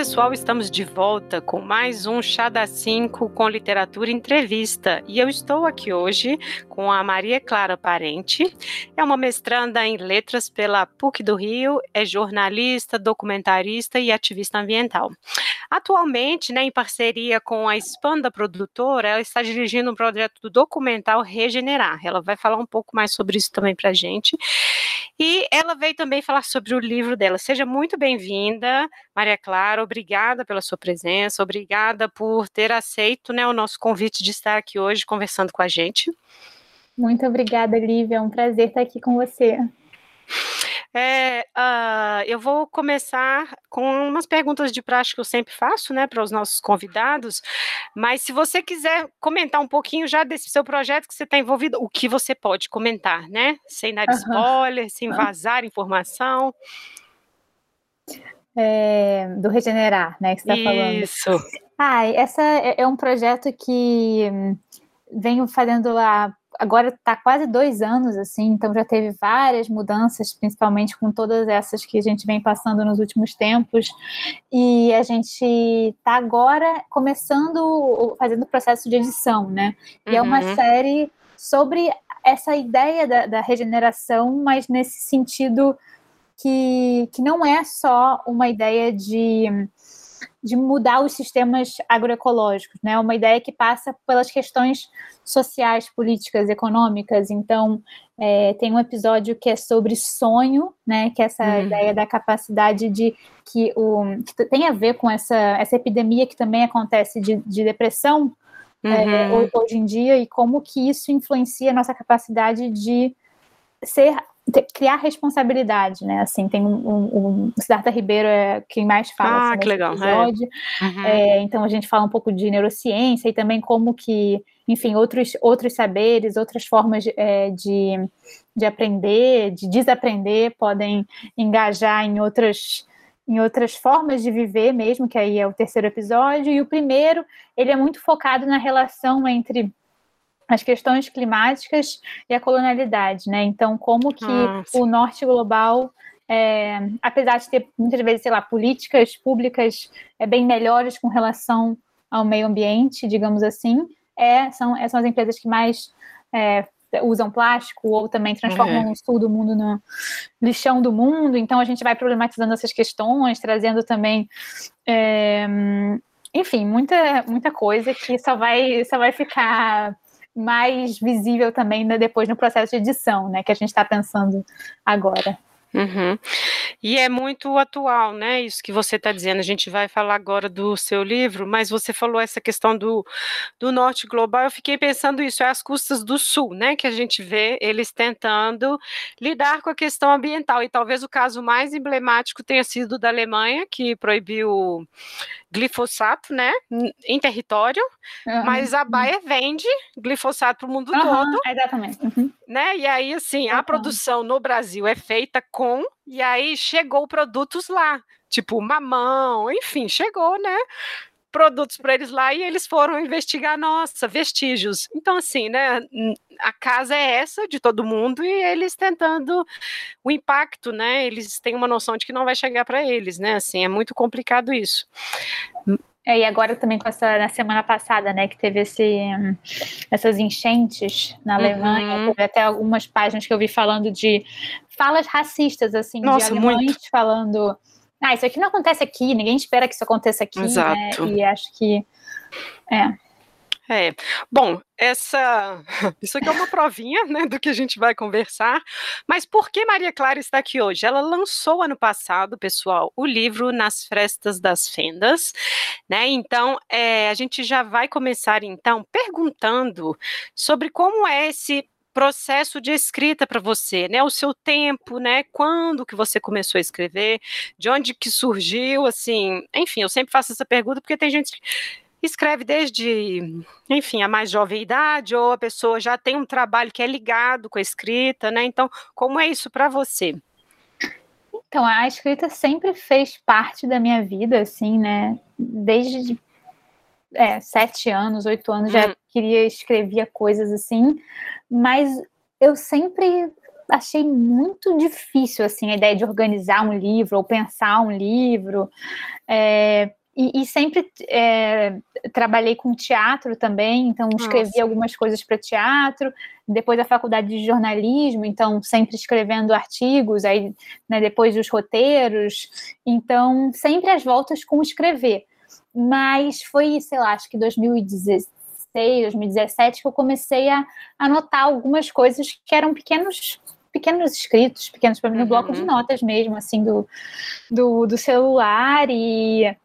Pessoal, estamos de volta com mais um Chá da 5 com Literatura Entrevista. E eu estou aqui hoje com a Maria Clara Parente. É uma mestranda em letras pela PUC do Rio, é jornalista, documentarista e ativista ambiental. Atualmente, né, em parceria com a Expanda Produtora, ela está dirigindo um projeto do documental Regenerar. Ela vai falar um pouco mais sobre isso também para a gente. E ela veio também falar sobre o livro dela. Seja muito bem-vinda, Maria Clara. Obrigada pela sua presença, obrigada por ter aceito né, o nosso convite de estar aqui hoje conversando com a gente. Muito obrigada, Lívia. É um prazer estar aqui com você. É, uh, eu vou começar com umas perguntas de prática que eu sempre faço, né, para os nossos convidados. Mas se você quiser comentar um pouquinho já desse seu projeto que você está envolvido, o que você pode comentar, né? Sem dar uhum. spoiler, sem vazar informação. É, do Regenerar, né, que você está falando. Isso. Ah, essa é, é um projeto que venho fazendo lá agora está quase dois anos, assim, então já teve várias mudanças, principalmente com todas essas que a gente vem passando nos últimos tempos. E a gente está agora começando, fazendo o processo de edição, né? E uhum. é uma uhum. série sobre essa ideia da, da regeneração, mas nesse sentido que, que não é só uma ideia de de mudar os sistemas agroecológicos, né? Uma ideia que passa pelas questões sociais, políticas, econômicas. Então, é, tem um episódio que é sobre sonho, né? Que é essa uhum. ideia da capacidade de que o que tem a ver com essa, essa epidemia que também acontece de, de depressão é, uhum. é, hoje em dia e como que isso influencia a nossa capacidade de ser criar responsabilidade, né? Assim, tem um, um, um Siddhartha Ribeiro é quem mais fala ah, que legal. episódio. É. Uhum. É, então a gente fala um pouco de neurociência e também como que, enfim, outros, outros saberes, outras formas é, de, de aprender, de desaprender, podem engajar em outras em outras formas de viver mesmo, que aí é o terceiro episódio, e o primeiro, ele é muito focado na relação entre as questões climáticas e a colonialidade, né? Então, como que ah, o norte global, é, apesar de ter muitas vezes, sei lá, políticas públicas é, bem melhores com relação ao meio ambiente, digamos assim, é, são, é, são as empresas que mais é, usam plástico ou também transformam uhum. o sul do mundo no lixão do mundo. Então, a gente vai problematizando essas questões, trazendo também é, enfim, muita, muita coisa que só vai, só vai ficar mais visível também né, depois no processo de edição, né, que a gente está pensando agora. Uhum. E é muito atual, né? Isso que você está dizendo. A gente vai falar agora do seu livro, mas você falou essa questão do, do norte global. Eu fiquei pensando isso, é as custas do sul, né? Que a gente vê eles tentando lidar com a questão ambiental. E talvez o caso mais emblemático tenha sido da Alemanha, que proibiu glifosato, né? Em território, uhum. mas a Baia vende glifosato para o mundo uhum, todo. Exatamente. Uhum. Né? E aí, assim, a produção no Brasil é feita com, e aí chegou produtos lá, tipo mamão, enfim, chegou, né? Produtos para eles lá e eles foram investigar, nossa, vestígios. Então, assim, né? A casa é essa de todo mundo e eles tentando o impacto, né? Eles têm uma noção de que não vai chegar para eles, né? Assim, é muito complicado isso. É, e agora também com essa na semana passada, né, que teve esse, essas enchentes na Alemanha, uhum. teve até algumas páginas que eu vi falando de falas racistas, assim, Nossa, de alemães muito. falando. Ah, isso aqui não acontece aqui, ninguém espera que isso aconteça aqui, né? Exato. né? E acho que. É. É, bom, essa, isso aqui é uma provinha, né, do que a gente vai conversar, mas por que Maria Clara está aqui hoje? Ela lançou ano passado, pessoal, o livro Nas Frestas das Fendas, né, então é, a gente já vai começar, então, perguntando sobre como é esse processo de escrita para você, né? O seu tempo, né? Quando que você começou a escrever? De onde que surgiu, assim? Enfim, eu sempre faço essa pergunta porque tem gente que escreve desde, enfim, a mais jovem idade ou a pessoa já tem um trabalho que é ligado com a escrita, né? Então, como é isso para você? Então, a escrita sempre fez parte da minha vida, assim, né? Desde é, sete anos, oito anos, já hum. queria escrevia coisas assim, mas eu sempre achei muito difícil assim a ideia de organizar um livro ou pensar um livro. É, e, e, sempre é, trabalhei com teatro também, então escrevi Nossa. algumas coisas para teatro. Depois a faculdade de jornalismo, então sempre escrevendo artigos, aí né, depois os roteiros. Então sempre as voltas com escrever. Mas foi, sei lá, acho que 2016, 2017 que eu comecei a anotar algumas coisas que eram pequenos pequenos escritos, pequenos para mim no uhum. bloco de notas mesmo, assim, do, do, do celular e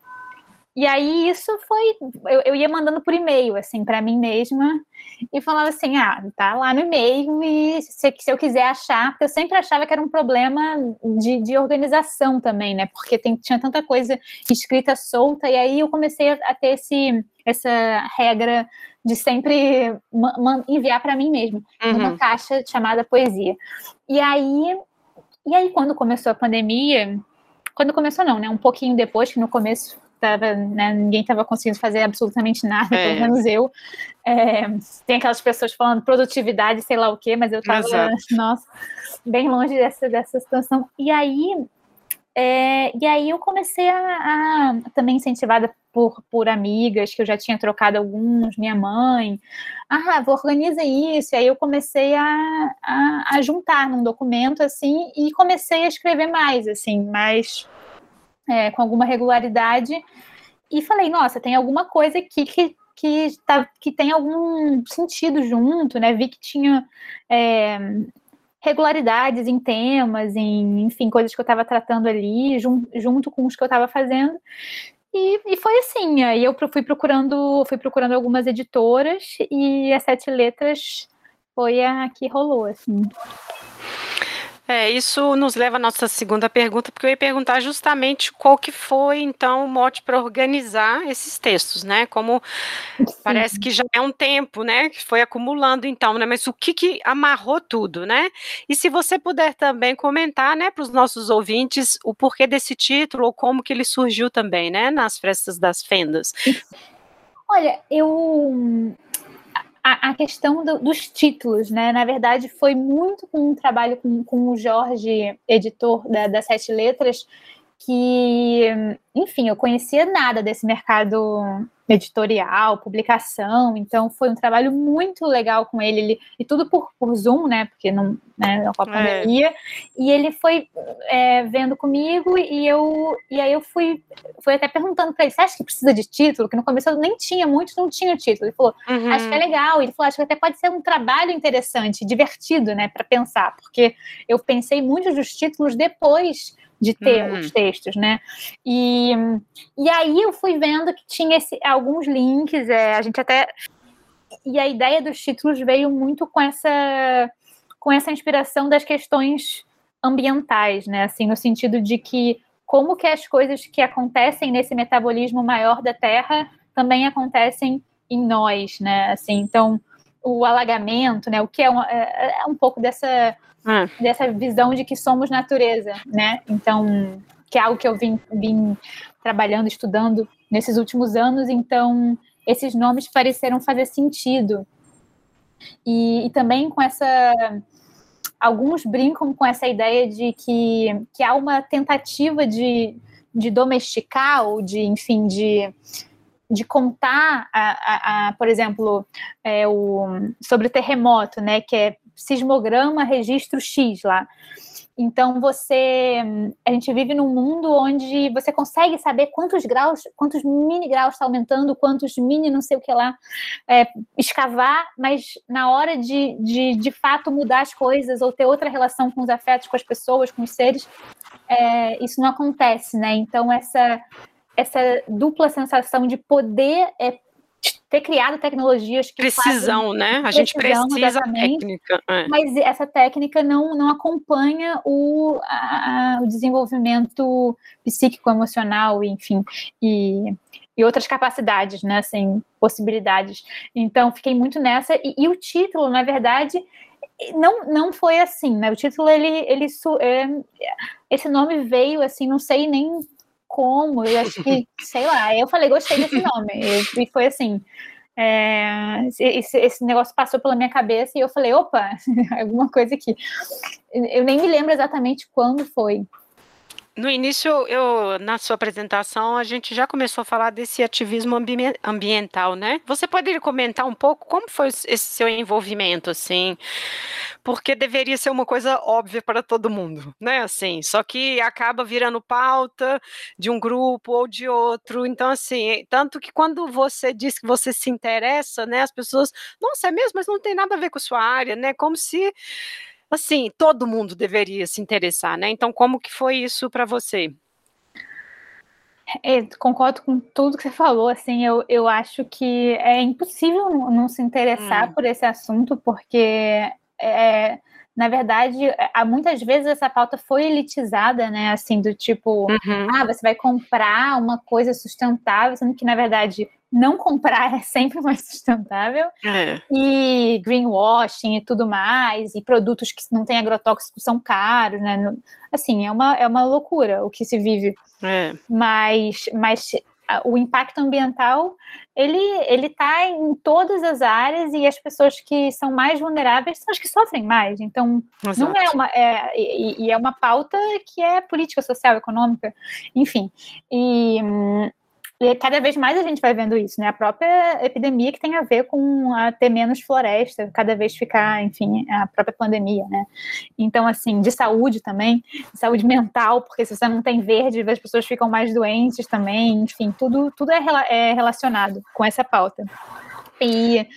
e aí isso foi, eu, eu ia mandando por e-mail, assim, para mim mesma, e falava assim, ah, tá lá no e-mail, e se, se, eu quiser achar, porque eu sempre achava que era um problema de, de organização também, né, porque tem, tinha tanta coisa escrita solta, e aí eu comecei a, a ter esse, essa regra de sempre enviar para mim mesma, uhum. numa caixa chamada poesia. E aí, e aí quando começou a pandemia, quando começou não, né, um pouquinho depois, que no começo tava, né, ninguém estava conseguindo fazer absolutamente nada, é. pelo menos eu. É, tem aquelas pessoas falando produtividade, sei lá o quê, mas eu estava, nossa, bem longe dessa, dessa situação. E aí, é, e aí eu comecei a, a, também incentivada por, por amigas que eu já tinha trocado alguns, minha mãe, ah, vou organiza isso. E aí eu comecei a, a, a, juntar num documento assim e comecei a escrever mais, assim, mais é, com alguma regularidade e falei, nossa, tem alguma coisa aqui que, que, tá, que tem algum sentido junto, né? Vi que tinha é, regularidades em temas, em, enfim, coisas que eu estava tratando ali, jun, junto com os que eu estava fazendo. E, e, foi assim, aí eu fui procurando, fui procurando algumas editoras e as sete letras foi a que rolou, assim. É, isso nos leva à nossa segunda pergunta, porque eu ia perguntar justamente qual que foi, então, o mote para organizar esses textos, né? Como Sim. parece que já é um tempo, né? Que foi acumulando, então, né? Mas o que que amarrou tudo, né? E se você puder também comentar, né, para os nossos ouvintes, o porquê desse título, ou como que ele surgiu também, né? Nas Frestas das Fendas. Olha, eu a, questão do, dos títulos, né? Na verdade, foi muito com um trabalho com, com o Jorge, editor da, das Sete Letras, que, enfim, eu conhecia nada desse mercado editorial, publicação, então foi um trabalho muito legal com ele, ele e tudo por, por Zoom, né, porque não, né, com a é. pandemia, é. e ele foi é, vendo comigo e eu, e aí eu fui, fui até perguntando para ele, você acha que precisa de título? Que no começo eu nem tinha muito, não tinha título, ele falou, uhum. acho que é legal, ele falou, acho que até pode ser um trabalho interessante, divertido, né, para pensar, porque eu pensei muitos dos títulos depois de ter uhum. os textos, né? E, e aí eu fui vendo que tinha esse, alguns links, é, a gente até. E a ideia dos títulos veio muito com essa, com essa inspiração das questões ambientais, né? Assim, no sentido de que como que as coisas que acontecem nesse metabolismo maior da Terra também acontecem em nós, né? Assim, então o alagamento, né? O que é um, é, é um pouco dessa ah. dessa visão de que somos natureza, né? Então, que é algo que eu vim, vim trabalhando, estudando nesses últimos anos, então esses nomes pareceram fazer sentido. E, e também com essa. Alguns brincam com essa ideia de que, que há uma tentativa de, de domesticar ou de, enfim, de, de contar, a, a, a por exemplo, é, o, sobre o terremoto, né, que é sismograma registro X lá. Então você, a gente vive num mundo onde você consegue saber quantos graus, quantos mini graus está aumentando, quantos mini não sei o que lá, é, escavar, mas na hora de, de de fato mudar as coisas ou ter outra relação com os afetos, com as pessoas, com os seres, é, isso não acontece, né? Então essa essa dupla sensação de poder é ter criado tecnologias que precisão, né? A gente precisa técnica, é. mas essa técnica não, não acompanha o, a, o desenvolvimento psíquico, emocional, enfim, e, e outras capacidades, né? Assim, possibilidades. Então, fiquei muito nessa e, e o título, na verdade, não, não foi assim, né? O título ele, ele é, esse nome veio assim, não sei nem como, eu acho que, sei lá, eu falei, gostei desse nome. E foi assim. é, esse, esse, negócio passou pela minha cabeça e eu falei, opa, alguma coisa aqui. Eu nem me lembro exatamente quando foi. No início, eu, na sua apresentação, a gente já começou a falar desse ativismo ambiental, né? Você poderia comentar um pouco como foi esse seu envolvimento, assim? Porque deveria ser uma coisa óbvia para todo mundo, né? Assim, só que acaba virando pauta de um grupo ou de outro. Então, assim, tanto que quando você diz que você se interessa, né? As pessoas, nossa, é mesmo, mas não tem nada a ver com sua área, né? Como se assim, todo mundo deveria se interessar, né? Então, como que foi isso para você? É, concordo com tudo que você falou, assim, eu, eu acho que é impossível não se interessar hum. por esse assunto, porque é, na verdade, há muitas vezes essa pauta foi elitizada, né? Assim, do tipo, uhum. ah, você vai comprar uma coisa sustentável, sendo que, na verdade, não comprar é sempre mais sustentável. É. E greenwashing e tudo mais, e produtos que não têm agrotóxicos são caros, né? Assim, é uma, é uma loucura o que se vive. É. Mas, mas o impacto ambiental ele ele está em todas as áreas e as pessoas que são mais vulneráveis são as que sofrem mais então Exato. não é uma é, e, e, é uma pauta que é política social econômica enfim e hum, e cada vez mais a gente vai vendo isso, né? A própria epidemia que tem a ver com a ter menos floresta, cada vez ficar, enfim, a própria pandemia, né? Então, assim, de saúde também, de saúde mental, porque se você não tem verde, as pessoas ficam mais doentes também, enfim, tudo, tudo é, é relacionado com essa pauta. E,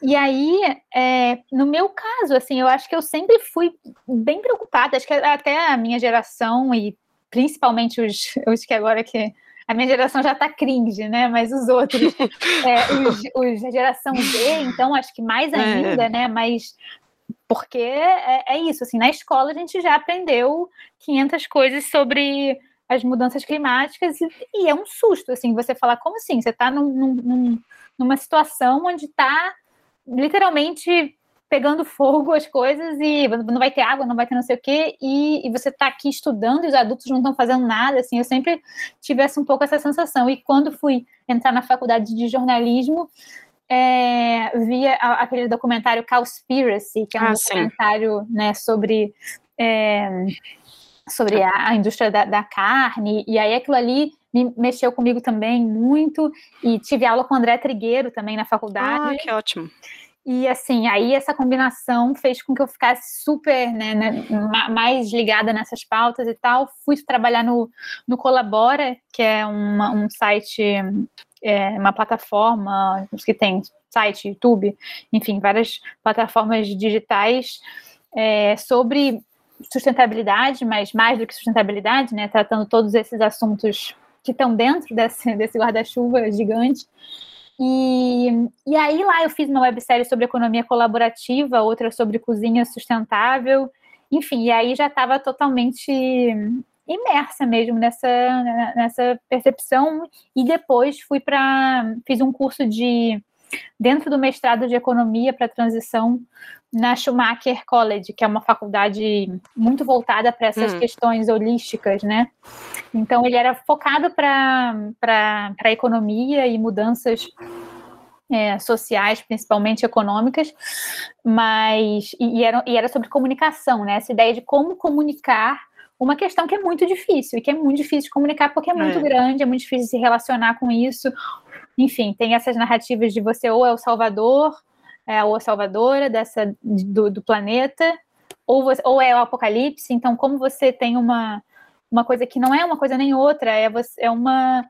e aí, é, no meu caso, assim, eu acho que eu sempre fui bem preocupada, acho que até a minha geração e principalmente os, os que agora que a minha geração já tá cringe, né? Mas os outros, é, os, os, a geração Z, então acho que mais é. ainda, é. né? Mas porque é, é, isso, assim, na escola a gente já aprendeu 500 coisas sobre as mudanças climáticas e, e é um susto, assim, você falar, como assim? Você está num, num, numa situação onde está literalmente pegando fogo as coisas e não vai ter água, não vai ter não sei o quê, e, e você está aqui estudando e os adultos não estão fazendo nada, assim, eu sempre tivesse um pouco essa sensação. E quando fui entrar na faculdade de jornalismo, é, via aquele documentário Cowspiracy, que é um ah, documentário né, sobre, é, sobre a, a indústria da, da, carne, e aí aquilo ali me mexeu comigo também muito, e tive aula com o André Trigueiro também na faculdade. Ah, que ótimo. E assim, aí essa combinação fez com que eu ficasse super, né, né, mais ligada nessas pautas e tal. Fui trabalhar no, no Colabora, que é uma, um site, é, uma plataforma que tem site, YouTube, enfim, várias plataformas digitais é, sobre sustentabilidade, mas mais do que sustentabilidade, né, tratando todos esses assuntos que estão dentro desse, desse guarda-chuva gigante. E, e aí lá eu fiz uma websérie sobre economia colaborativa, outra sobre cozinha sustentável, enfim, e aí já estava totalmente imersa mesmo nessa, nessa percepção. E depois fui para fiz um curso de dentro do mestrado de economia para transição na Schumacher College, que é uma faculdade muito voltada para essas hum. questões holísticas, né? Então ele era focado para a economia e mudanças é, sociais, principalmente econômicas, mas e, e, era, e era sobre comunicação, né? Essa ideia de como comunicar uma questão que é muito difícil, e que é muito difícil de comunicar porque é muito é. grande, é muito difícil se relacionar com isso. Enfim, tem essas narrativas de você ou é o salvador, é, ou a salvadora dessa, do, do planeta, ou, você, ou é o apocalipse. Então, como você tem uma, uma coisa que não é uma coisa nem outra, é, você, é uma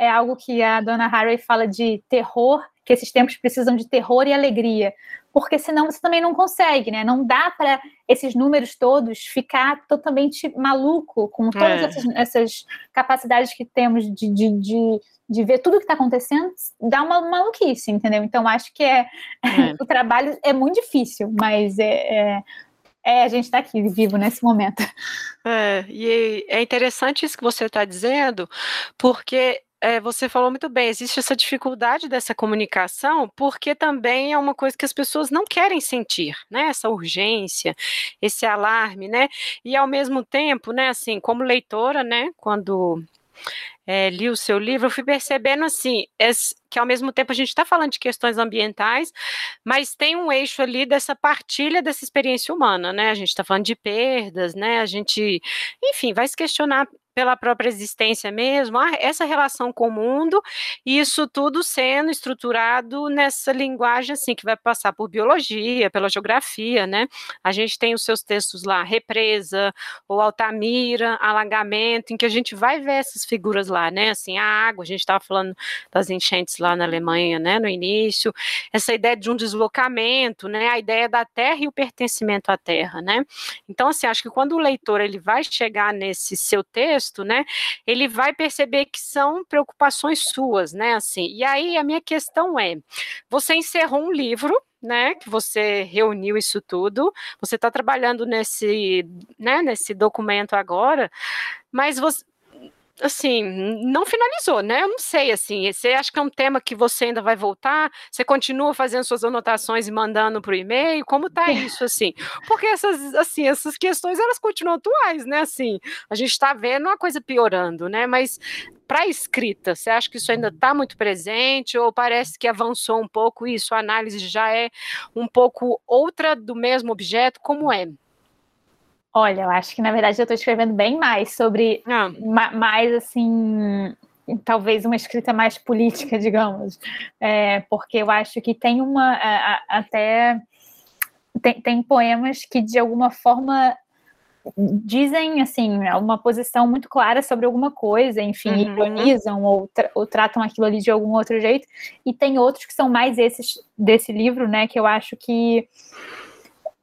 é algo que a dona Harry fala de terror, que esses tempos precisam de terror e alegria, porque senão você também não consegue, né? Não dá para esses números todos ficar totalmente maluco com todas é. essas, essas, capacidades que temos de, de, de, de ver tudo que está acontecendo, dá uma maluquice, entendeu? Então acho que é, é. o trabalho é muito difícil, mas é, é é, a gente está aqui vivo nesse momento. É, e é interessante isso que você está dizendo, porque é, você falou muito bem, existe essa dificuldade dessa comunicação, porque também é uma coisa que as pessoas não querem sentir, né? Essa urgência, esse alarme, né? E ao mesmo tempo, né, assim, como leitora, né, quando é, li o seu livro, eu fui percebendo assim, que ao mesmo tempo a gente está falando de questões ambientais, mas tem um eixo ali dessa partilha dessa experiência humana, né? A gente está falando de perdas, né? A gente, enfim, vai se questionar pela própria existência mesmo, ah, essa relação com o mundo, isso tudo sendo estruturado nessa linguagem assim que vai passar por biologia, pela geografia, né? A gente tem os seus textos lá, represa ou Altamira, alagamento, em que a gente vai ver essas figuras lá, né? Assim, a água, a gente estava falando das enchentes lá na Alemanha, né, no início, essa ideia de um deslocamento, né? A ideia da terra e o pertencimento à terra, né? Então, assim, acho que quando o leitor ele vai chegar nesse seu texto texto, né, ele vai perceber que são preocupações suas, né, assim. E aí a minha questão é: você encerrou um livro, né, que você reuniu isso tudo, você está trabalhando nesse, né, nesse documento agora, mas você, assim, não finalizou, né? Eu não sei, assim, você acha que é um tema que você ainda vai voltar? Você continua fazendo suas anotações e mandando para o e-mail? Como tá isso, assim? Porque essas, assim, essas questões, elas continuam atuais, né? Assim, a gente está vendo uma coisa piorando, né? Mas para a escrita, você acha que isso ainda está muito presente ou parece que avançou um pouco isso? A análise já é um pouco outra do mesmo objeto? Como é? Olha, eu acho que na verdade eu estou escrevendo bem mais sobre ah. ma mais assim talvez uma escrita mais política, digamos, é, porque eu acho que tem uma a, a, até tem, tem poemas que de alguma forma dizem assim uma posição muito clara sobre alguma coisa, enfim, uhum. ironizam ou, tra ou, tratam aquilo ali de algum outro jeito, e tem outros que são mais esses desse livro, né, que eu acho que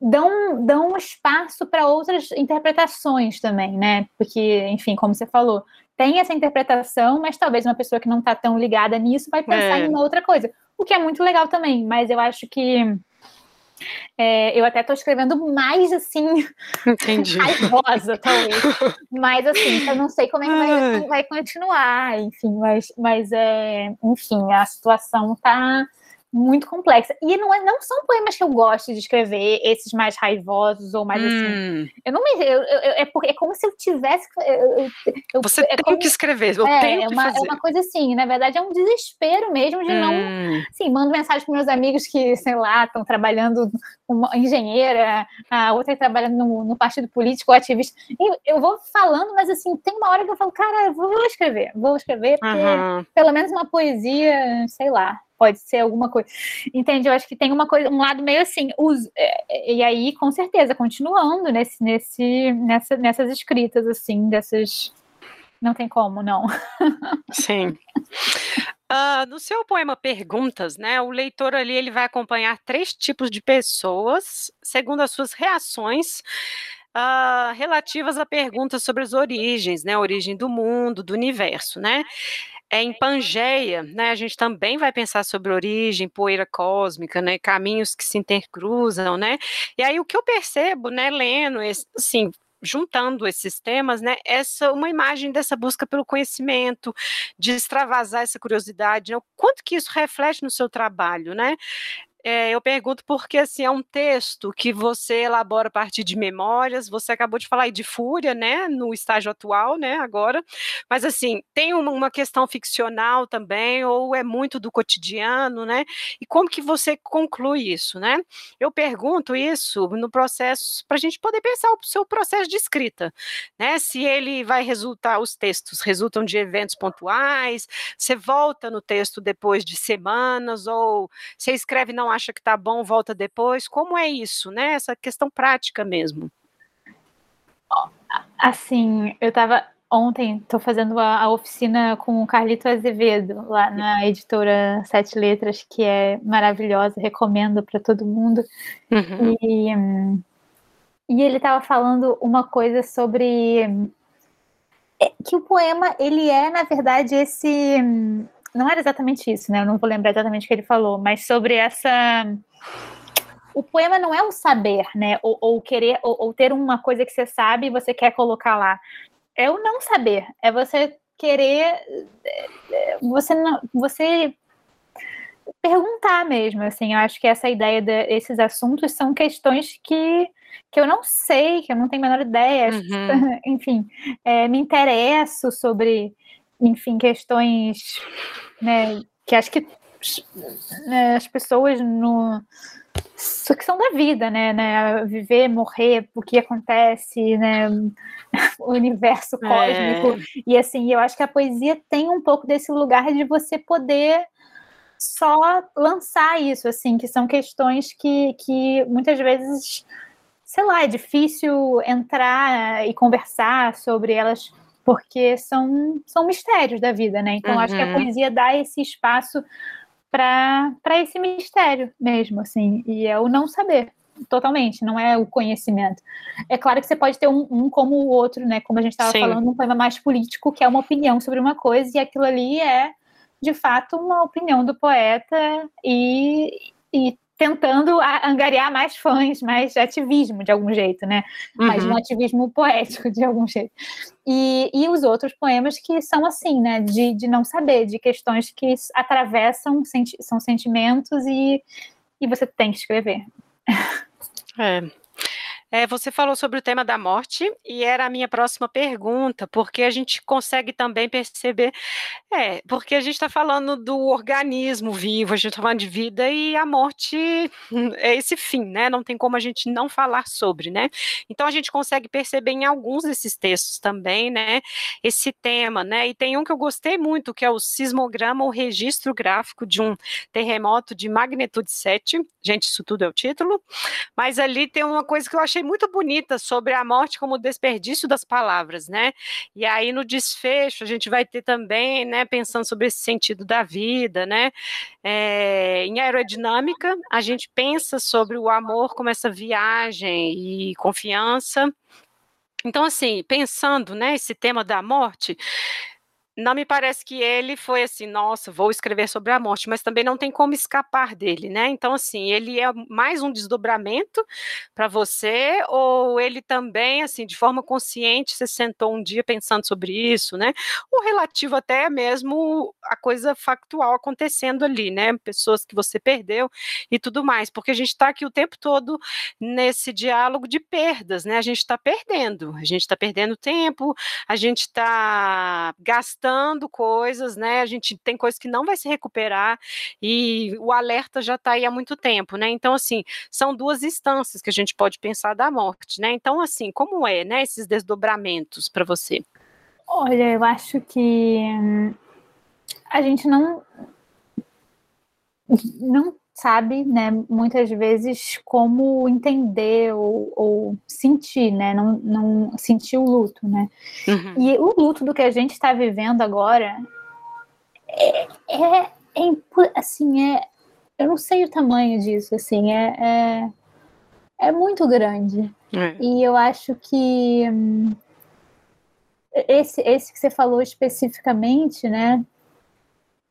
dão, dão espaço para outras interpretações também, né? Porque, enfim, como você falou, tem essa interpretação, mas talvez uma pessoa que não está tão ligada nisso vai pensar é. em uma outra coisa, o que é muito legal também, mas eu acho que é, eu até estou escrevendo mais assim, Entendi. raivosa, talvez. Mas assim, eu não sei como é que vai, vai continuar, enfim, mas, mas é, enfim, a situação está muito complexa. E não, é, não são poemas que eu gosto de escrever, esses mais raivosos ou mais assim. hum. assim. Eu não me. Eu, eu, é, porque, é como se eu tivesse. Eu, Você é tem como, que escrever, eu é, tenho é que uma, fazer. É uma coisa assim, na verdade é um desespero mesmo de hum. não. Sim, mando mensagem para meus amigos que, sei lá, estão trabalhando uma engenheira, a outra trabalhando no, no partido político, ativista. E eu vou falando, mas assim, tem uma hora que eu falo, cara, eu vou escrever, vou escrever, porque uhum. pelo menos uma poesia, sei lá, pode ser alguma coisa. Entende? Eu acho que tem uma coisa, um lado meio assim, os, é, e aí, com certeza, continuando nesse, nesse, nessa, nessas escritas, assim, dessas. Não tem como, não. Sim. Uh, no seu poema Perguntas, né, o leitor ali ele vai acompanhar três tipos de pessoas, segundo as suas reações uh, relativas a perguntas sobre as origens, né, a origem do mundo, do universo, né? É em Pangeia, né, a gente também vai pensar sobre origem, poeira cósmica, né, caminhos que se intercruzam, né, e aí o que eu percebo, né, lendo, assim, juntando esses temas, né, essa uma imagem dessa busca pelo conhecimento, de extravasar essa curiosidade, né, o quanto que isso reflete no seu trabalho, né? É, eu pergunto porque assim é um texto que você elabora a partir de memórias. Você acabou de falar aí de fúria, né, no estágio atual, né, agora. Mas assim tem uma, uma questão ficcional também, ou é muito do cotidiano, né? E como que você conclui isso, né? Eu pergunto isso no processo para a gente poder pensar o seu processo de escrita, né? Se ele vai resultar, os textos resultam de eventos pontuais, você volta no texto depois de semanas, ou você escreve não acha que tá bom, volta depois. Como é isso, né? Essa questão prática mesmo. Assim, eu estava ontem, estou fazendo a, a, oficina com o Carlito Azevedo, lá na editora Sete Letras, que é maravilhosa, recomendo para todo mundo. Uhum. E, e ele estava falando uma coisa sobre é, que o poema ele é na verdade esse não era exatamente isso, né? Eu não vou lembrar exatamente o que ele falou, mas sobre essa. O poema não é um saber, né? Ou, ou querer, ou, ou, ter uma coisa que você sabe e você quer colocar lá. É o não saber. É você querer. É, você não. Você perguntar mesmo, assim, eu acho que essa ideia desses assuntos são questões que, que eu não sei, que eu não tenho a menor ideia, uhum. enfim, é, me interesso sobre enfim, questões né, que acho que né, as pessoas no que são da vida, né, né, viver, morrer, o que acontece, né, o universo é. cósmico, é. e assim, eu acho que a poesia tem um pouco desse lugar de você poder só lançar isso, assim, que são questões que, que muitas vezes, sei lá, é difícil entrar e conversar sobre elas porque são, são mistérios da vida, né? Então, uhum. acho que a uhum. poesia dá esse espaço para esse mistério mesmo, assim, e é o não saber totalmente, não é o conhecimento. É claro que você pode ter um, um como o outro, né? Como a gente estava falando, um poema mais político, que é uma opinião sobre uma coisa, e aquilo ali é, de fato, uma opinião do poeta e, e tentando angariar mais fãs, mais ativismo de algum jeito, né? Uhum. Mais um ativismo poético de algum jeito. E, e os outros poemas que são assim, né? De, de não saber, de questões que atravessam, senti são sentimentos e, e você tem que escrever. É. É, você falou sobre o tema da morte e era a minha próxima pergunta, porque a gente consegue também perceber, é, porque a gente está falando do organismo vivo, a gente está falando de vida e a morte é esse fim, né? Não tem como a gente não falar sobre, né? Então a gente consegue perceber em alguns desses textos também, né? Esse tema, né? E tem um que eu gostei muito, que é o sismograma, o registro gráfico de um terremoto de magnitude 7. Gente, isso tudo é o título, mas ali tem uma coisa que eu achei achei muito bonita sobre a morte como desperdício das palavras, né? E aí no desfecho a gente vai ter também, né, pensando sobre esse sentido da vida, né? É, em aerodinâmica a gente pensa sobre o amor como essa viagem e confiança. Então, assim, pensando, né, esse tema da morte, não me parece que ele foi assim, nossa, vou escrever sobre a morte, mas também não tem como escapar dele, né? Então, assim, ele é mais um desdobramento para você, ou ele também, assim, de forma consciente, você sentou um dia pensando sobre isso, né? Ou relativo até mesmo a coisa factual acontecendo ali, né? Pessoas que você perdeu e tudo mais, porque a gente está aqui o tempo todo nesse diálogo de perdas, né? A gente está perdendo, a gente está perdendo tempo, a gente está gastando coisas, né? A gente tem coisas que não vai se recuperar e o alerta já está aí há muito tempo, né? Então, assim, são duas instâncias que a gente pode pensar da morte, né? Então, assim, como é, né, esses desdobramentos para você? Olha, eu acho que hum, a gente não não sabe, né, muitas vezes como entender ou, ou sentir, né, não, não sentir o luto, né. Uhum. E o luto do que a gente está vivendo agora é, é, é, assim, é, eu não sei o tamanho disso, assim, é, é, é muito grande. É. E eu acho que hum, esse, esse que você falou especificamente, né,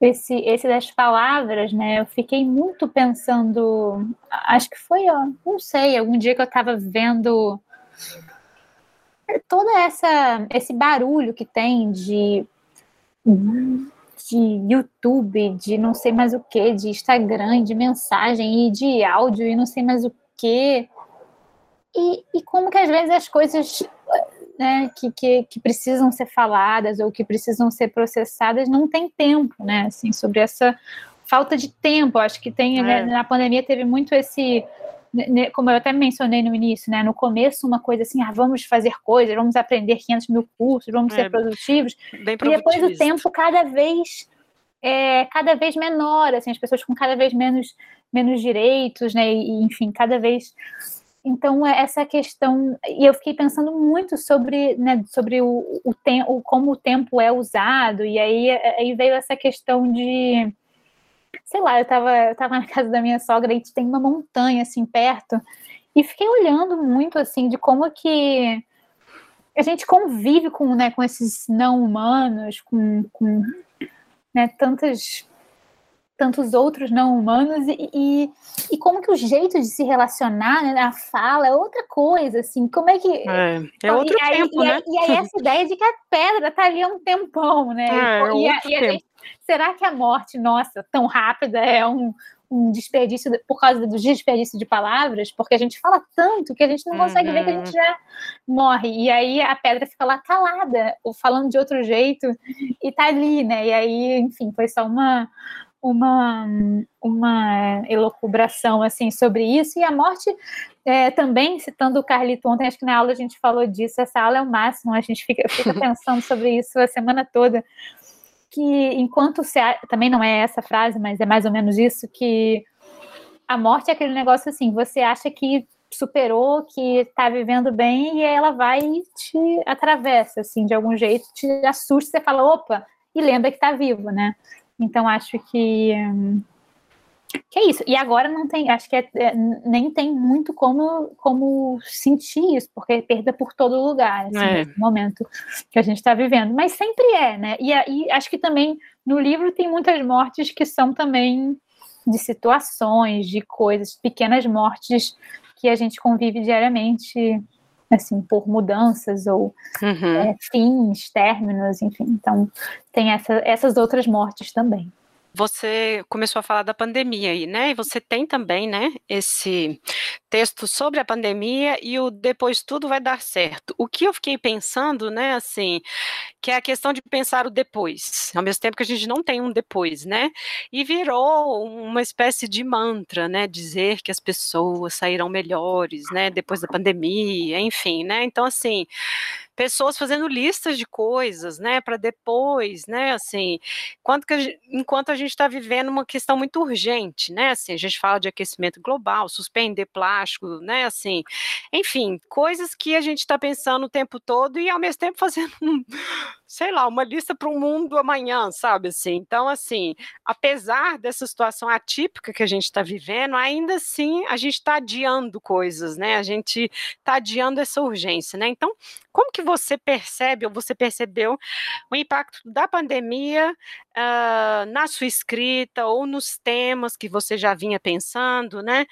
esse, esse das palavras, né? Eu fiquei muito pensando, acho que foi, ó, não sei, algum dia que eu estava vendo toda essa esse barulho que tem de de YouTube, de não sei mais o que, de Instagram, de mensagem e de áudio e não sei mais o que. E, e como que às vezes as coisas né, que, que, que, precisam ser faladas ou que precisam ser processadas, não tem tempo, né, assim, sobre essa falta de tempo. Acho que tem, né, é. né, na pandemia teve muito esse, né, né, como eu até mencionei no início, né, no começo uma coisa assim, ah, vamos fazer coisas, vamos aprender 500 mil cursos, vamos é, ser produtivos, e depois o tempo cada vez é, cada vez menor, assim, as pessoas com cada vez menos menos direitos, né, e enfim, cada vez então, é essa questão, e eu fiquei pensando muito sobre, né, sobre o, o, como o tempo é usado, e aí, aí veio essa questão de, sei lá, eu estava eu tava na casa da minha sogra e tem uma montanha assim perto, e fiquei olhando muito assim de como que a gente convive com, né, com esses não humanos, com, com né, tantas tantos outros não humanos e, e, e, como que o jeito de se relacionar, né, a fala é outra coisa, assim, como é que... É, é outro e tempo, aí, né? E aí essa ideia de que a pedra tá ali há um tempão, né? É, e, é outro a, tempo. Gente, será que a morte, nossa, tão rápida é um, um desperdício por causa do desperdício de palavras, porque a gente fala tanto que a gente não consegue uhum. ver que a gente uhum. já morre. E aí a pedra fica lá calada, ou falando de outro jeito, e tá ali, né? E aí, enfim, foi só uma uma, uma elocubração assim sobre isso. E a morte é, também citando o Carlito ontem acho que na aula a gente falou disso essa aula é o máximo a gente fica, fica pensando sobre isso a semana toda. Que enquanto você também não é essa frase mas é mais ou menos isso que a morte é aquele negócio assim você acha que superou que está vivendo bem e ela vai e te atravessa assim de algum jeito te assusta você fala opa e lembra que está vivo né então acho que que é isso. E agora não tem, acho que é, é, nem tem muito como, como sentir isso, porque é perda por todo lugar, assim, é. nesse momento que a gente está vivendo. Mas sempre é, né? E, e acho que também no livro tem muitas mortes que são também de situações, de coisas, pequenas mortes que a gente convive diariamente assim, por mudanças ou uhum. é, fins, términos, enfim. Então, tem essa, essas outras mortes também você começou a falar da pandemia aí, né? E você tem também, né, esse texto sobre a pandemia e o depois tudo vai dar certo. O que eu fiquei pensando, né, assim, que é a questão de pensar o depois, ao mesmo tempo que a gente não tem um depois, né? E virou uma espécie de mantra, né, dizer que as pessoas sairão melhores, né, depois da pandemia, enfim, né? Então assim, pessoas fazendo listas de coisas, né, para depois, né, assim, enquanto, a gente, enquanto a gente está vivendo uma questão muito urgente, né, assim, a gente fala de aquecimento global, suspender plástico, né, assim, enfim, coisas que a gente está pensando o tempo todo e ao mesmo tempo fazendo um, sei lá, uma lista para o mundo amanhã, sabe, assim, então, assim, apesar dessa situação atípica que a gente está vivendo, ainda assim, a gente está adiando coisas, né, a gente está adiando essa urgência, né, então, como que você percebe ou você percebeu o impacto da pandemia uh, na sua escrita ou nos temas que você já vinha pensando, né?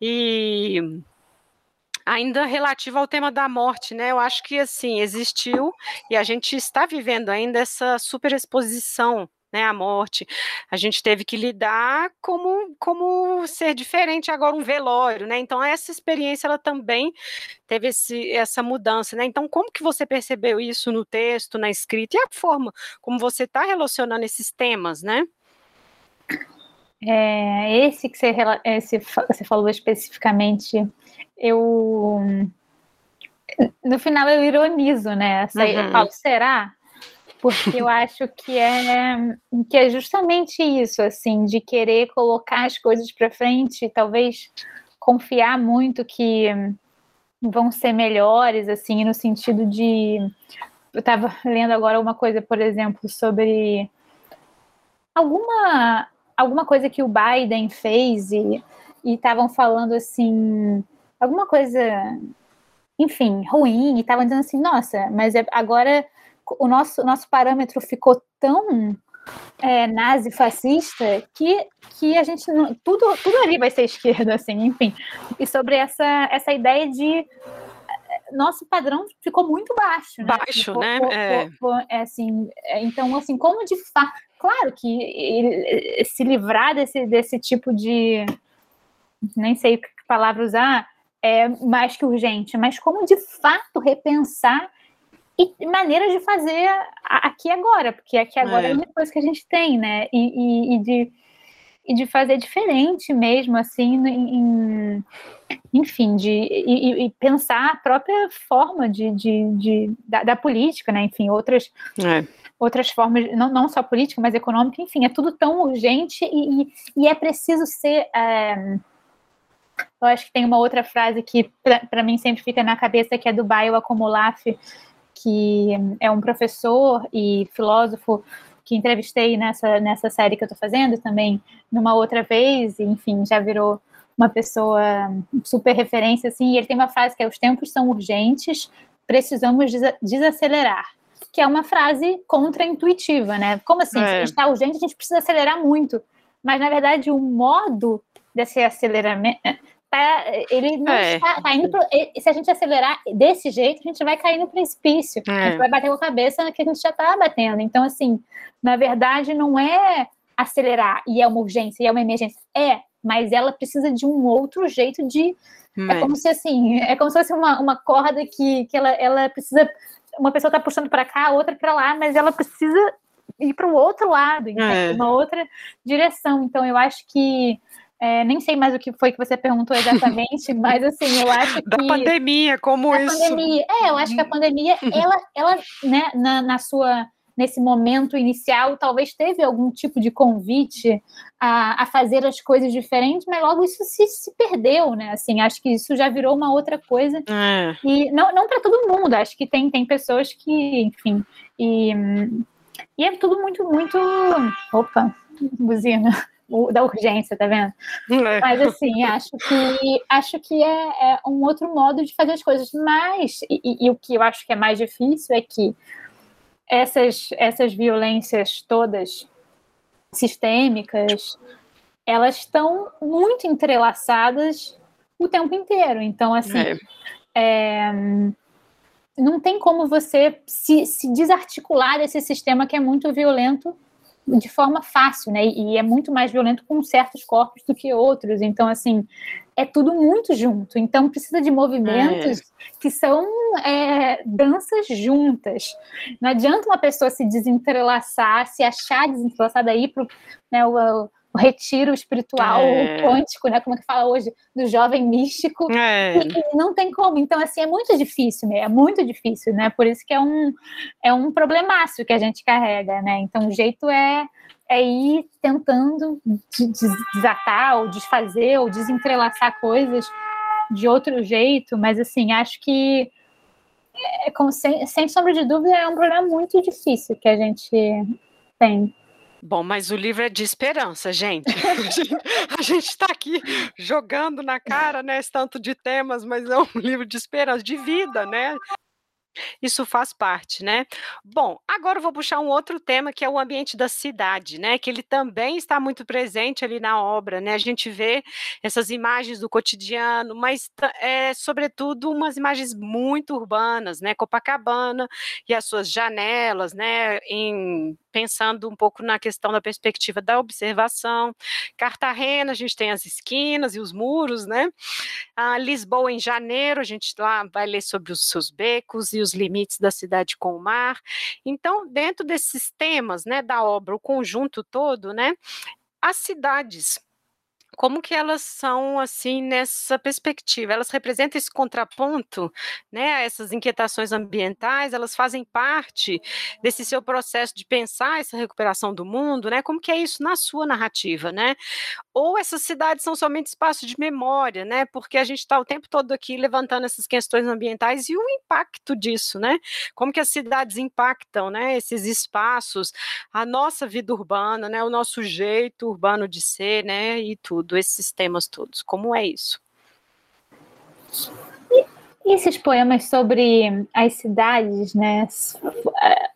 E ainda relativo ao tema da morte, né? Eu acho que assim existiu e a gente está vivendo ainda essa superexposição né, a morte, a gente teve que lidar como, como ser diferente agora um velório, né, então essa experiência, ela também teve esse, essa mudança, né, então como que você percebeu isso no texto, na escrita, e a forma como você está relacionando esses temas, né? É, esse que você, esse, você falou especificamente, eu no final eu ironizo, né? Uhum. Eu falo, será? porque eu acho que é que é justamente isso, assim, de querer colocar as coisas para frente, talvez confiar muito que vão ser melhores, assim, no sentido de eu estava lendo agora uma coisa, por exemplo, sobre alguma alguma coisa que o Biden fez e estavam falando assim alguma coisa enfim, ruim, e estavam dizendo assim, nossa, mas é, agora o nosso, nosso parâmetro ficou tão é, nazi fascista que, que a gente não, tudo, tudo ali vai ser esquerda, assim, enfim. E sobre essa, essa ideia de é, nosso padrão ficou muito baixo, né? Baixo, né? é. é. assim, é, então, assim, como de fato, claro que se livrar desse, desse tipo de, nem sei que palavra usar, é mais que urgente, mas como de fato repensar e maneiras de fazer aqui agora, porque aqui agora é, é uma coisa que a gente tem, né? E, e, e, de, e de fazer diferente mesmo, assim, em, enfim, de e, e, pensar a própria forma de, de, de da, da, política, né? Enfim, outras. É. Outras formas, não, não só política, mas econômica, enfim, é tudo tão urgente e, e é preciso ser. É, eu acho que tem uma outra frase que para mim sempre fica na cabeça que é do Baio Acumulaf, que é um professor e filósofo que entrevistei nessa, nessa série que eu estou fazendo também numa outra vez, e, enfim, já virou uma pessoa super referência, assim, e ele tem uma frase que é os tempos são urgentes, precisamos desacelerar, que é uma frase contra-intuitiva, né? Como assim? É. Se está urgente, a gente precisa acelerar muito. Mas, na verdade, o modo desse aceleramento tá, ele não é. está caindo. Pro, se a gente acelerar desse jeito, a gente vai cair no precipício. É. A gente vai bater com a cabeça que a gente já está batendo. Então, assim, na verdade, não é acelerar e é uma urgência e é uma emergência. É mas ela precisa de um outro jeito de. É como se assim, é como se fosse uma, uma corda que, que ela, ela precisa. Uma pessoa está puxando para cá, outra para lá, mas ela precisa ir para o outro lado, é. uma outra direção. Então, eu acho que é, nem sei mais o que foi que você perguntou exatamente, mas assim, eu acho que. Da pandemia, como isso? Pandemia, é, eu acho que a pandemia, ela, ela né, na, na sua. Nesse momento inicial, talvez teve algum tipo de convite a, a fazer as coisas diferentes, mas logo isso se, se perdeu, né? Assim, acho que isso já virou uma outra coisa. É. E não, não para todo mundo, acho que tem, tem pessoas que, enfim, e, e é tudo muito, muito. Opa, buzina da urgência, tá vendo? É. Mas assim, acho que acho que é, é, um outro modo de fazer as coisas. Mas e, e, o que eu acho que é mais difícil é que essas essas violências todas sistêmicas, elas estão muito entrelaçadas o tempo inteiro. Então, assim, é. É, não tem como você se, se desarticular desse sistema que é muito violento de forma fácil, né? E é muito mais violento com certos corpos do que outros. Então, assim, é tudo muito junto. Então, precisa de movimentos é. que são é, danças juntas. Não adianta uma pessoa se desentrelaçar, se achar desentrelaçada aí para né, o, o retiro espiritual é. quântico, né? Como é que fala hoje, do jovem místico. É. E, não tem como. Então, assim, é muito difícil, né? É muito difícil, né? Por isso que é um, é um problemaço que a gente carrega, né? Então, o jeito é, é ir tentando desatar, ou desfazer, ou desentrelaçar coisas de outro jeito, mas, assim, acho que é, como sem, sem sombra de dúvida, é um problema muito difícil que a gente tem. Bom, mas o livro é de esperança, gente. A gente está aqui jogando na cara, né, esse tanto de temas, mas é um livro de esperança, de vida, né? Isso faz parte, né? Bom, agora eu vou puxar um outro tema que é o ambiente da cidade, né? Que ele também está muito presente ali na obra, né? A gente vê essas imagens do cotidiano, mas é sobretudo umas imagens muito urbanas, né? Copacabana e as suas janelas, né? Em pensando um pouco na questão da perspectiva da observação. Cartagena, a gente tem as esquinas e os muros, né? A Lisboa, em janeiro, a gente lá vai ler sobre os seus becos e os limites da cidade com o mar. Então, dentro desses temas, né, da obra, o conjunto todo, né, as cidades como que elas são assim nessa perspectiva? Elas representam esse contraponto, né, essas inquietações ambientais, elas fazem parte desse seu processo de pensar essa recuperação do mundo, né? Como que é isso na sua narrativa, né? Ou essas cidades são somente espaços de memória, né? Porque a gente está o tempo todo aqui levantando essas questões ambientais e o impacto disso, né? Como que as cidades impactam, né, esses espaços, a nossa vida urbana, né, o nosso jeito urbano de ser, né, e tudo tudo, esses temas todos? Como é isso? E esses poemas sobre as cidades, né?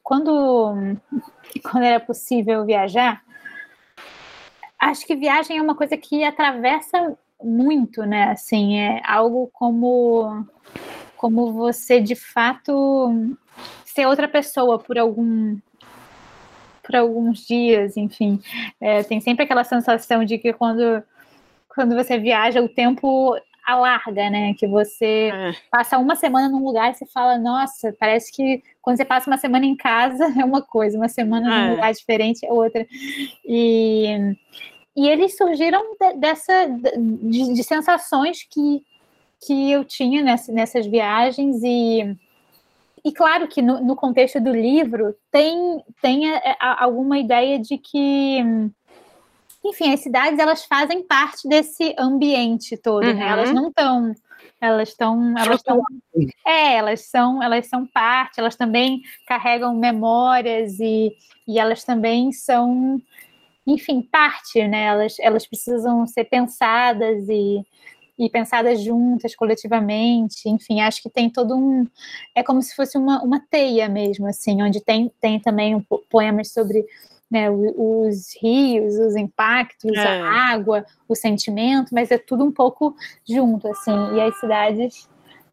Quando, quando era possível viajar, acho que viagem é uma coisa que atravessa muito, né? Assim, é algo como como você de fato ser outra pessoa por algum por alguns dias, enfim. É, tem sempre aquela sensação de que quando quando você viaja, o tempo alarga, né? Que você é. passa uma semana num lugar e você fala, nossa, parece que quando você passa uma semana em casa é uma coisa, uma semana é. num lugar diferente é outra. E, e eles surgiram de, dessa de, de, sensações que, que eu tinha nessa, nessas viagens e e claro que no, no contexto do livro tem, tem a, a, alguma ideia de que enfim, as cidades elas fazem parte desse ambiente todo, uhum. né? Elas uhum. não estão elas estão elas estão é elas são elas são parte elas também carregam memórias e, e elas também são enfim parte né elas elas precisam ser pensadas e, e pensadas juntas coletivamente enfim acho que tem todo um é como se fosse uma, uma teia mesmo assim onde tem tem também um, poemas sobre né, os rios, os impactos, é. a água, o sentimento, mas é tudo um pouco junto, assim, e as cidades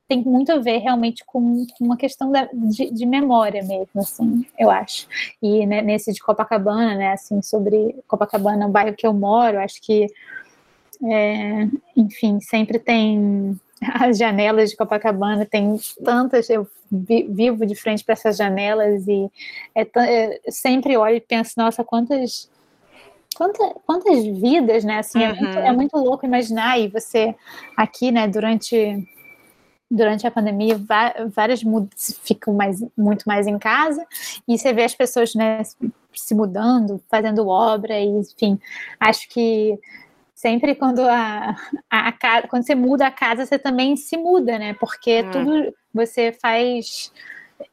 tem muito a ver realmente com, com uma questão da, de, de, memória mesmo, assim, eu acho. E né, nesse de Copacabana, né, assim, sobre Copacabana, o bairro que eu moro, acho que É, enfim, sempre tem as janelas de Copacabana, tem tantas, eu vivo de frente para essas janelas e é, é, sempre olho e penso, nossa, quantas quantas, quantas vidas, né? Assim, uhum. é, muito, é uhum. muito louco imaginar e você aqui, né, durante durante a pandemia, várias ficam mais, muito mais em casa e você vê as pessoas né, se mudando, fazendo obra, e, enfim, acho que sempre quando a, a, a, quando você muda a casa, você também se muda, né? Porque hum. tudo você faz.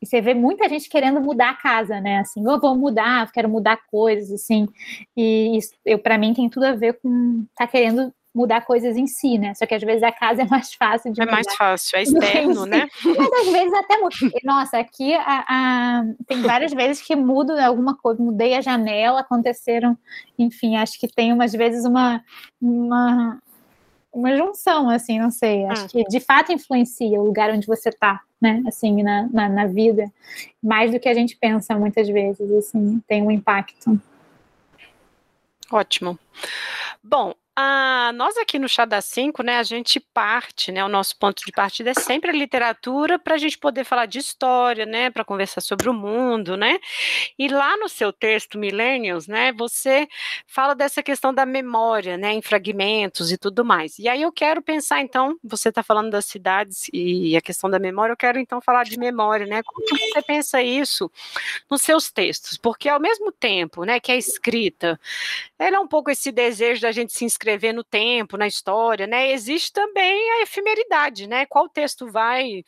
Você vê muita gente querendo mudar a casa, né? Assim, eu vou mudar, quero mudar coisas, assim. E isso, eu, para mim, tem tudo a ver com tá querendo mudar coisas em si, né? Só que às vezes a casa é mais fácil de É mudar. mais fácil, é externo, né? Mas às vezes até Nossa, aqui a, a... tem várias vezes que mudo alguma coisa, mudei a janela, aconteceram, enfim, acho que tem umas vezes uma, uma, uma junção, assim, não sei. Acho ah. que de fato influencia o lugar onde você está, né? Assim, na, na, na vida, mais do que a gente pensa muitas vezes, assim, tem um impacto. Ótimo. Bom, ah, nós aqui no Chá da Cinco, né, a gente parte, né, o nosso ponto de partida é sempre a literatura para a gente poder falar de história, né, para conversar sobre o mundo, né, e lá no seu texto Millennials, né, você fala dessa questão da memória, né, em fragmentos e tudo mais. E aí eu quero pensar, então, você está falando das cidades e a questão da memória, eu quero então falar de memória, né, como que você pensa isso nos seus textos? Porque ao mesmo tempo, né, que a escrita, ela é um pouco esse desejo da gente se inscrever escrever no tempo, na história, né? Existe também a efemeridade, né? Qual texto vai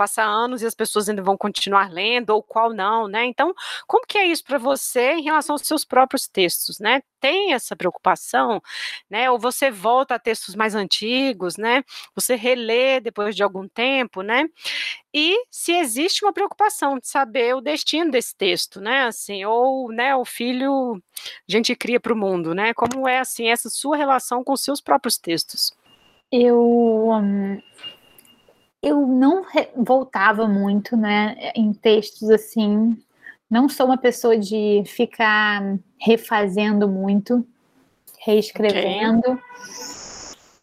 passar anos e as pessoas ainda vão continuar lendo ou qual não, né? Então, como que é isso para você em relação aos seus próprios textos, né? Tem essa preocupação, né? Ou você volta a textos mais antigos, né? Você relê depois de algum tempo, né? E se existe uma preocupação de saber o destino desse texto, né? Assim, ou, né, o filho a gente cria para o mundo, né? Como é assim essa sua relação com os seus próprios textos? Eu um eu não voltava muito, né, em textos assim. Não sou uma pessoa de ficar refazendo muito, reescrevendo. Okay.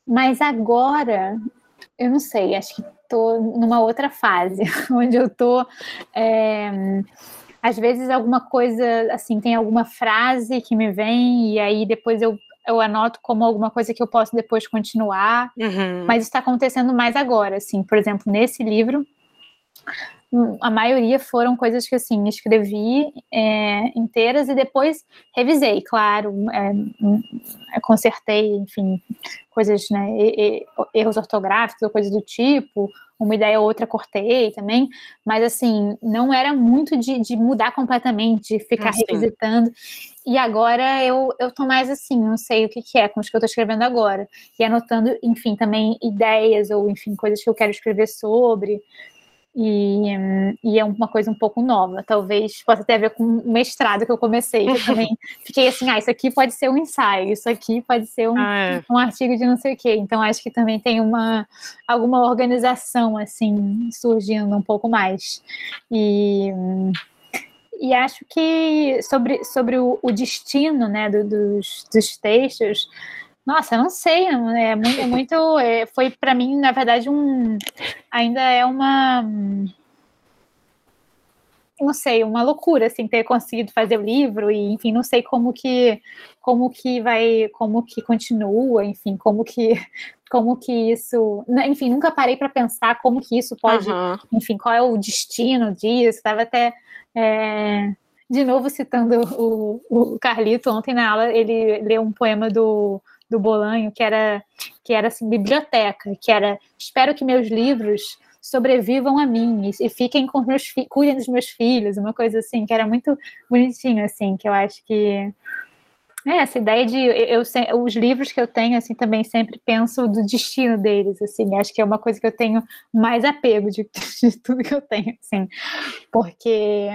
Mas agora, eu não sei, acho que estou numa outra fase, onde eu estou. É, às vezes alguma coisa, assim, tem alguma frase que me vem e aí depois eu eu anoto como alguma coisa que eu posso depois continuar, uhum. mas está acontecendo mais agora, assim, por exemplo, nesse livro, a maioria foram coisas que assim escrevi é, inteiras e depois revisei, claro, é, hum, consertei, enfim, coisas, né, erros ortográficos ou coisas do tipo, uma ideia ou outra cortei também, mas assim, não era muito de, de mudar completamente, de ficar ah, revisitando. E agora eu, eu tô mais assim, não sei o que, que é, com os que eu tô escrevendo agora. E anotando, enfim, também ideias ou, enfim, coisas que eu quero escrever sobre. E, e, é uma coisa um pouco nova. Talvez possa ter a ver com o mestrado que eu comecei. Que eu também fiquei assim, ah, isso aqui pode ser um ensaio, isso aqui pode ser um, ah, é. um artigo de não sei o quê. Então acho que também tem uma alguma organização assim surgindo um pouco mais. E e acho que sobre, sobre o, o destino né, do, dos, dos textos, nossa, eu não sei, é muito, é muito é, foi para mim, na verdade, um ainda é uma não sei, uma loucura assim ter conseguido fazer o livro e enfim, não sei como que como que vai, como que continua, enfim, como que como que isso, enfim, nunca parei para pensar como que isso pode, uhum. enfim, qual é o destino disso. Estava até é, de novo citando o, o Carlito ontem na aula, ele leu um poema do do Bolanho, que era que era assim, biblioteca, que era espero que meus livros sobrevivam a mim e, e fiquem com meus cuidem dos meus filhos, uma coisa assim, que era muito bonitinho, assim, que eu acho que é, essa ideia de eu, eu, os livros que eu tenho assim também sempre penso do destino deles, assim, acho que é uma coisa que eu tenho mais apego de, de tudo que eu tenho, assim, porque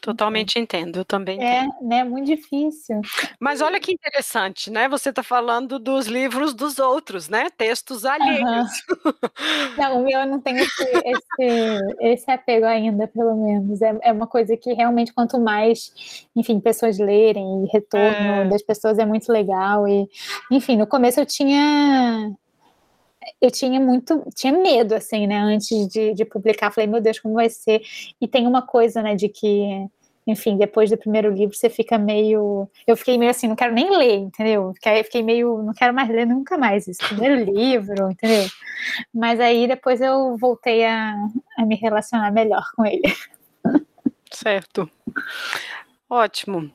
totalmente entendo, eu também. É, entendo. né, muito difícil. Mas olha que interessante, né? Você está falando dos livros dos outros, né? Textos alheios. Uhum. Não, o meu eu não tenho esse, esse, esse apego ainda, pelo menos. É, é uma coisa que realmente quanto mais, enfim, pessoas lerem e retorno é. das pessoas é muito legal e, enfim, no começo eu tinha eu tinha muito, tinha medo, assim, né, antes de, de publicar, falei, meu Deus, como vai ser, e tem uma coisa, né, de que enfim, depois do primeiro livro você fica meio. Eu fiquei meio assim, não quero nem ler, entendeu? Fiquei meio, não quero mais ler nunca mais isso. Primeiro livro, entendeu? Mas aí depois eu voltei a, a me relacionar melhor com ele. Certo. Ótimo.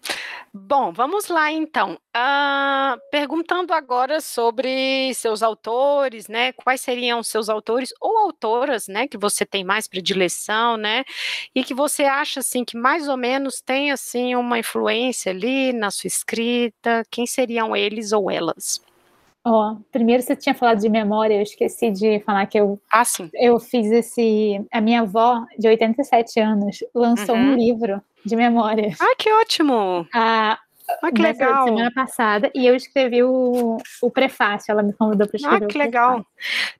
Bom, vamos lá então. Uh, perguntando agora sobre seus autores, né? Quais seriam seus autores ou autoras, né? Que você tem mais predileção, né? E que você acha assim que mais ou menos tem assim uma influência ali na sua escrita. Quem seriam eles ou elas? Ó, oh, primeiro você tinha falado de memória, eu esqueci de falar que eu, ah, sim. eu fiz esse. A minha avó, de 87 anos, lançou uhum. um livro de memória. Ah, que ótimo! A, ah, que legal. semana passada, e eu escrevi o, o prefácio, ela me convidou para escrever. Ah, que legal.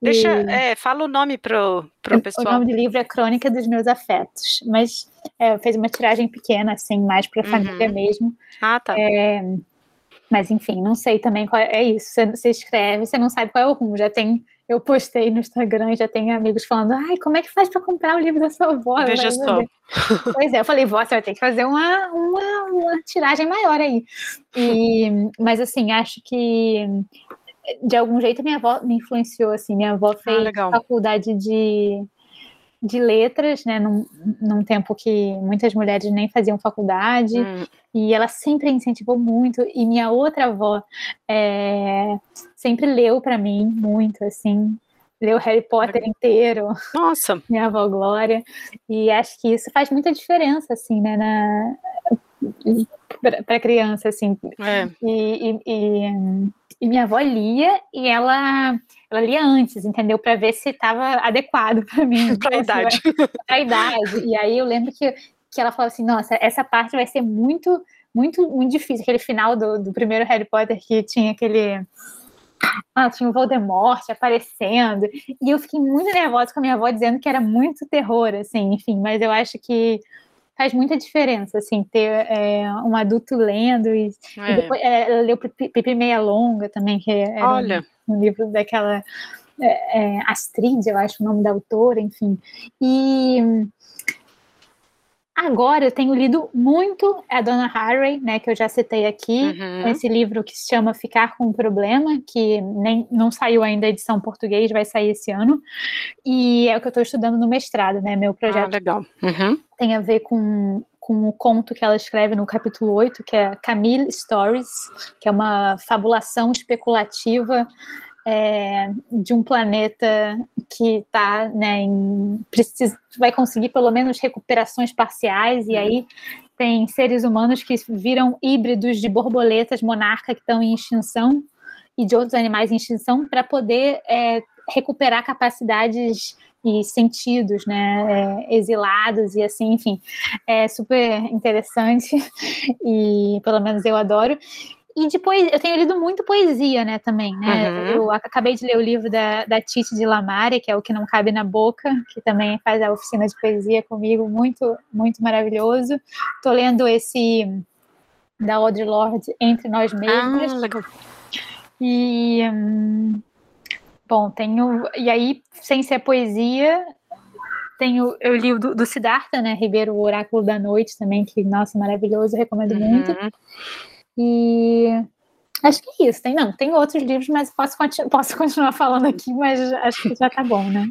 Deixa, é, fala o nome pro, pro pessoal. O nome do livro é Crônica dos Meus Afetos, mas é, fez uma tiragem pequena, assim, mais para a uhum. família mesmo. Ah, tá. É, mas enfim, não sei também qual é, é isso. Você, você escreve, você não sabe qual é o rumo. Já tem, eu postei no Instagram, já tem amigos falando, ai, como é que faz para comprar o livro da sua avó? Veja só. Pois é, eu falei, vó, você vai ter que fazer uma, uma, uma tiragem maior aí. E, mas assim, acho que de algum jeito minha avó me influenciou, assim, minha avó ah, fez ah, faculdade de de letras, né, num, num, tempo que muitas mulheres nem faziam faculdade, hum. e ela sempre incentivou muito, e minha outra avó é, sempre leu para mim muito, assim, leu Harry Potter inteiro. Nossa! Minha avó Glória, e acho que isso faz muita diferença, assim, né, na para criança, assim. É. E, e, e, e, minha avó lia e ela, ela lia antes, entendeu? Para ver se estava adequado para mim. Para a idade. Para a idade. E aí eu lembro que, que ela falou assim: nossa, essa parte vai ser muito, muito, muito difícil. Aquele final do, do primeiro Harry Potter que tinha aquele. Ah, tinha o Voldemort aparecendo. E eu fiquei muito nervosa com a minha avó dizendo que era muito terror, assim, enfim, mas eu acho que faz muita diferença, assim, ter é, um adulto lendo e, é. e depois é, ela leu Pipi Meia Longa também, que era Olha. Um, um livro daquela é, é, Astrid, eu acho o nome da autora, enfim. E Agora eu tenho lido muito a Donna Haraway, né, que eu já citei aqui, uhum. esse livro que se chama Ficar com um Problema, que nem não saiu ainda a edição português, vai sair esse ano, e é o que eu estou estudando no mestrado, né, meu projeto. Ah, legal. Uhum. Tem a ver com com o conto que ela escreve no capítulo 8, que é Camille Stories, que é uma fabulação especulativa é, de um planeta que está, né, em, precisa, vai conseguir pelo menos recuperações parciais, e aí tem seres humanos que viram híbridos de borboletas monarca que estão em extinção e de outros animais em extinção para poder é, recuperar capacidades e sentidos, né, é, exilados e assim, enfim, é super interessante e pelo menos eu adoro. E depois eu tenho lido muito poesia, né, também, né? Uhum. Eu acabei de ler o livro da, da Tite de Lamare, que é O Que Não Cabe na Boca, que também faz a oficina de poesia comigo, muito, muito maravilhoso. Estou lendo esse da Audre Lorde, Entre Nós Mesmos. Ah, legal. E, hum, bom, tenho, e aí, sem ser poesia, tenho, eu li o do, do Siddhartha, né, Ribeiro, o Oráculo da Noite também, que, nossa, maravilhoso, recomendo uhum. muito. E acho que é isso. Tem, não, tem outros livros, mas posso, continu posso continuar falando aqui, mas acho que já tá bom, né?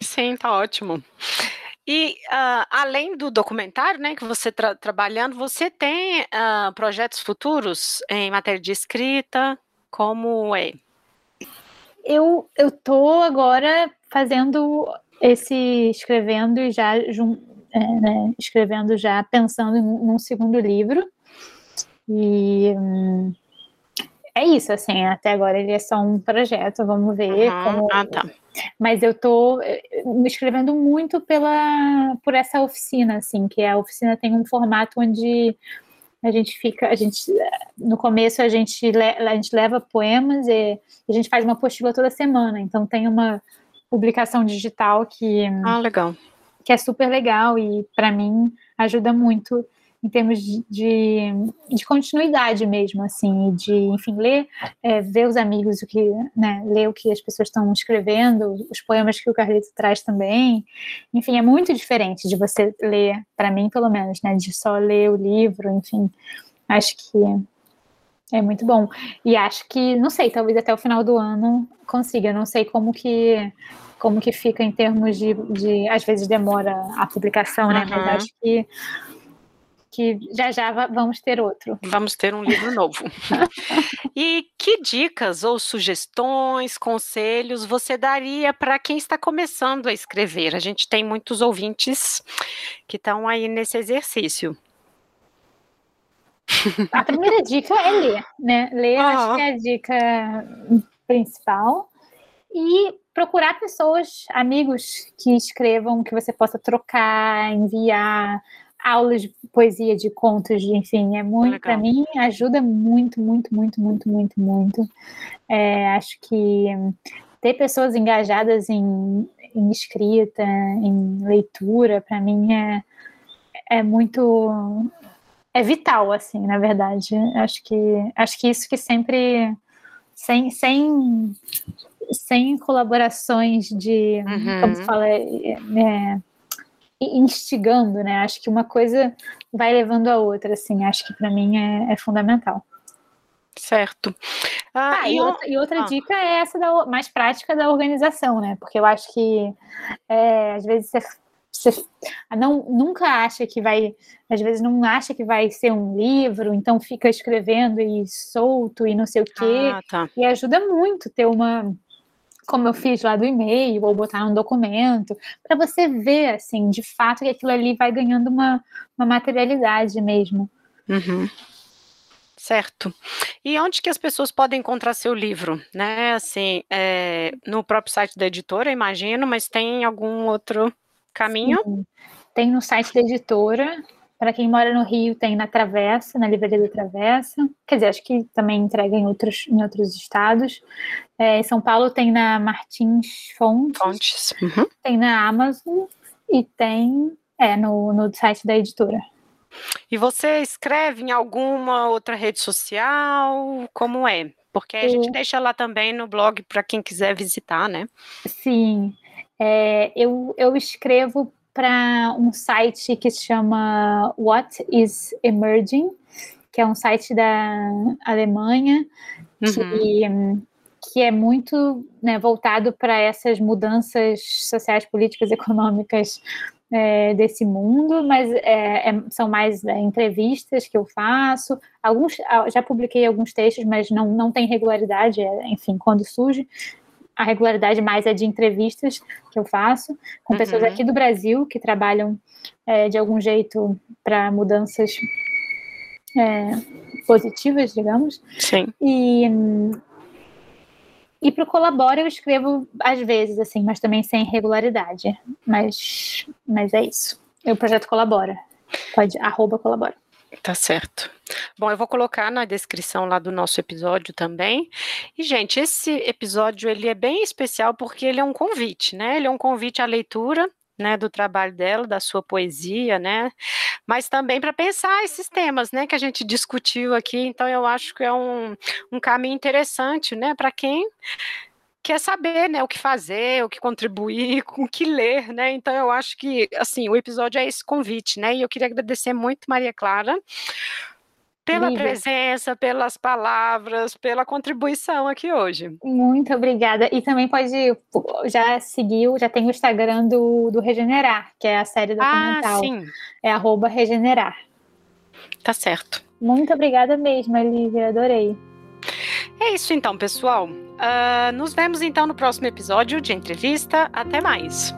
Sim, tá ótimo. E uh, além do documentário, né, que você está trabalhando, você tem uh, projetos futuros em matéria de escrita? Como é? Eu eu tô agora fazendo esse escrevendo e já é, né, escrevendo já pensando em um segundo livro e hum, é isso, assim, até agora ele é só um projeto, vamos ver uhum. como. Ah, tá. Mas eu tô eh, me escrevendo muito pela por essa oficina, assim, que a oficina tem um formato onde a gente fica, a gente no começo a gente, a gente leva poemas e a gente faz uma apostila toda semana, então tem uma publicação digital que ah, legal. que é super legal e para mim ajuda muito em termos de, de, de continuidade mesmo, assim, de, enfim, ler, é, ver os amigos, o que, né, ler o que as pessoas estão escrevendo, os poemas que o Carlito traz também, enfim, é muito diferente de você ler, para mim, pelo menos, né, de só ler o livro, enfim, acho que é muito bom. E acho que, não sei, talvez até o final do ano consiga. Não sei como que como que fica em termos de, de às vezes demora a publicação, né? Uhum. Mas acho que que já já vamos ter outro. Vamos ter um livro novo. e que dicas ou sugestões, conselhos você daria para quem está começando a escrever? A gente tem muitos ouvintes que estão aí nesse exercício. A primeira dica é ler, né? Ler uhum. acho que é a dica principal. E procurar pessoas, amigos que escrevam, que você possa trocar, enviar aulas de poesia, de contos, de, enfim, é muito, para mim, ajuda muito, muito, muito, muito, muito, muito. É, acho que ter pessoas engajadas em, em escrita, em leitura, para mim é, é muito é vital, assim, na verdade. Acho que acho que isso que sempre sem, sem, sem colaborações de, uhum. como se fala, é, é, instigando, né? Acho que uma coisa vai levando a outra, assim. Acho que para mim é, é, fundamental. Certo. Ah, ah, e, outra, e outra ah. dica é essa da, mais prática da organização, né? Porque eu acho que é, às vezes você você não, nunca acha que vai, às vezes não acha que vai ser um livro, então fica escrevendo e solto e não sei o quê. Ah, tá. E ajuda muito ter uma, como eu fiz lá do e-mail, ou botar num documento, para você ver, assim, de fato, que aquilo ali vai ganhando uma, uma materialidade mesmo. Uhum. Certo. E onde que as pessoas podem encontrar seu livro, né? Assim, é, no próprio site da editora, imagino, mas tem algum outro caminho? Sim. Tem no site da editora. Para quem mora no Rio, tem na Travessa, na Livraria da Travessa. Quer dizer, acho que também entrega em outros, em outros estados. É, em São Paulo tem na Martins Fontes. Fontes. Uhum. Tem na Amazon e tem é, no, no site da editora. E você escreve em alguma outra rede social? Como é? Porque a gente deixa lá também no blog para quem quiser visitar, né? Sim. É, eu, eu escrevo para um site que se chama What is Emerging, que é um site da Alemanha, uhum. que, que é muito né, voltado para essas mudanças sociais, políticas, econômicas é, desse mundo, mas é, é, são mais é, entrevistas que eu faço. Alguns já publiquei alguns textos, mas não, não tem regularidade, é, enfim, quando surge a regularidade mais é de entrevistas que eu faço com uhum. pessoas aqui do Brasil que trabalham é, de algum jeito para mudanças é, positivas, digamos. Sim. E, e para o Colabora eu escrevo às vezes, assim, mas também sem regularidade. Mas, mas é isso. O projeto colabora. Pode, arroba colabora. Tá certo. Bom, eu vou colocar na descrição lá do nosso episódio também. E, gente, esse episódio ele é bem especial porque ele é um convite, né? Ele é um convite à leitura, né, do trabalho dela, da sua poesia, né? Mas também para pensar esses temas, né, que a gente discutiu aqui. Então, eu acho que é um, um caminho interessante, né, para quem quer saber, né, o que fazer, o que contribuir, com o que ler, né? Então eu acho que assim, o episódio é esse convite, né? E eu queria agradecer muito Maria Clara pela Lívia. presença, pelas palavras, pela contribuição aqui hoje. Muito obrigada. E também pode já seguiu, já tem o Instagram do, do Regenerar, que é a série ah, documental. Ah, sim. É arroba Regenerar. Tá certo. Muito obrigada mesmo, Lívia. Adorei. É isso então, pessoal. Uh, nos vemos então no próximo episódio de entrevista. Até mais.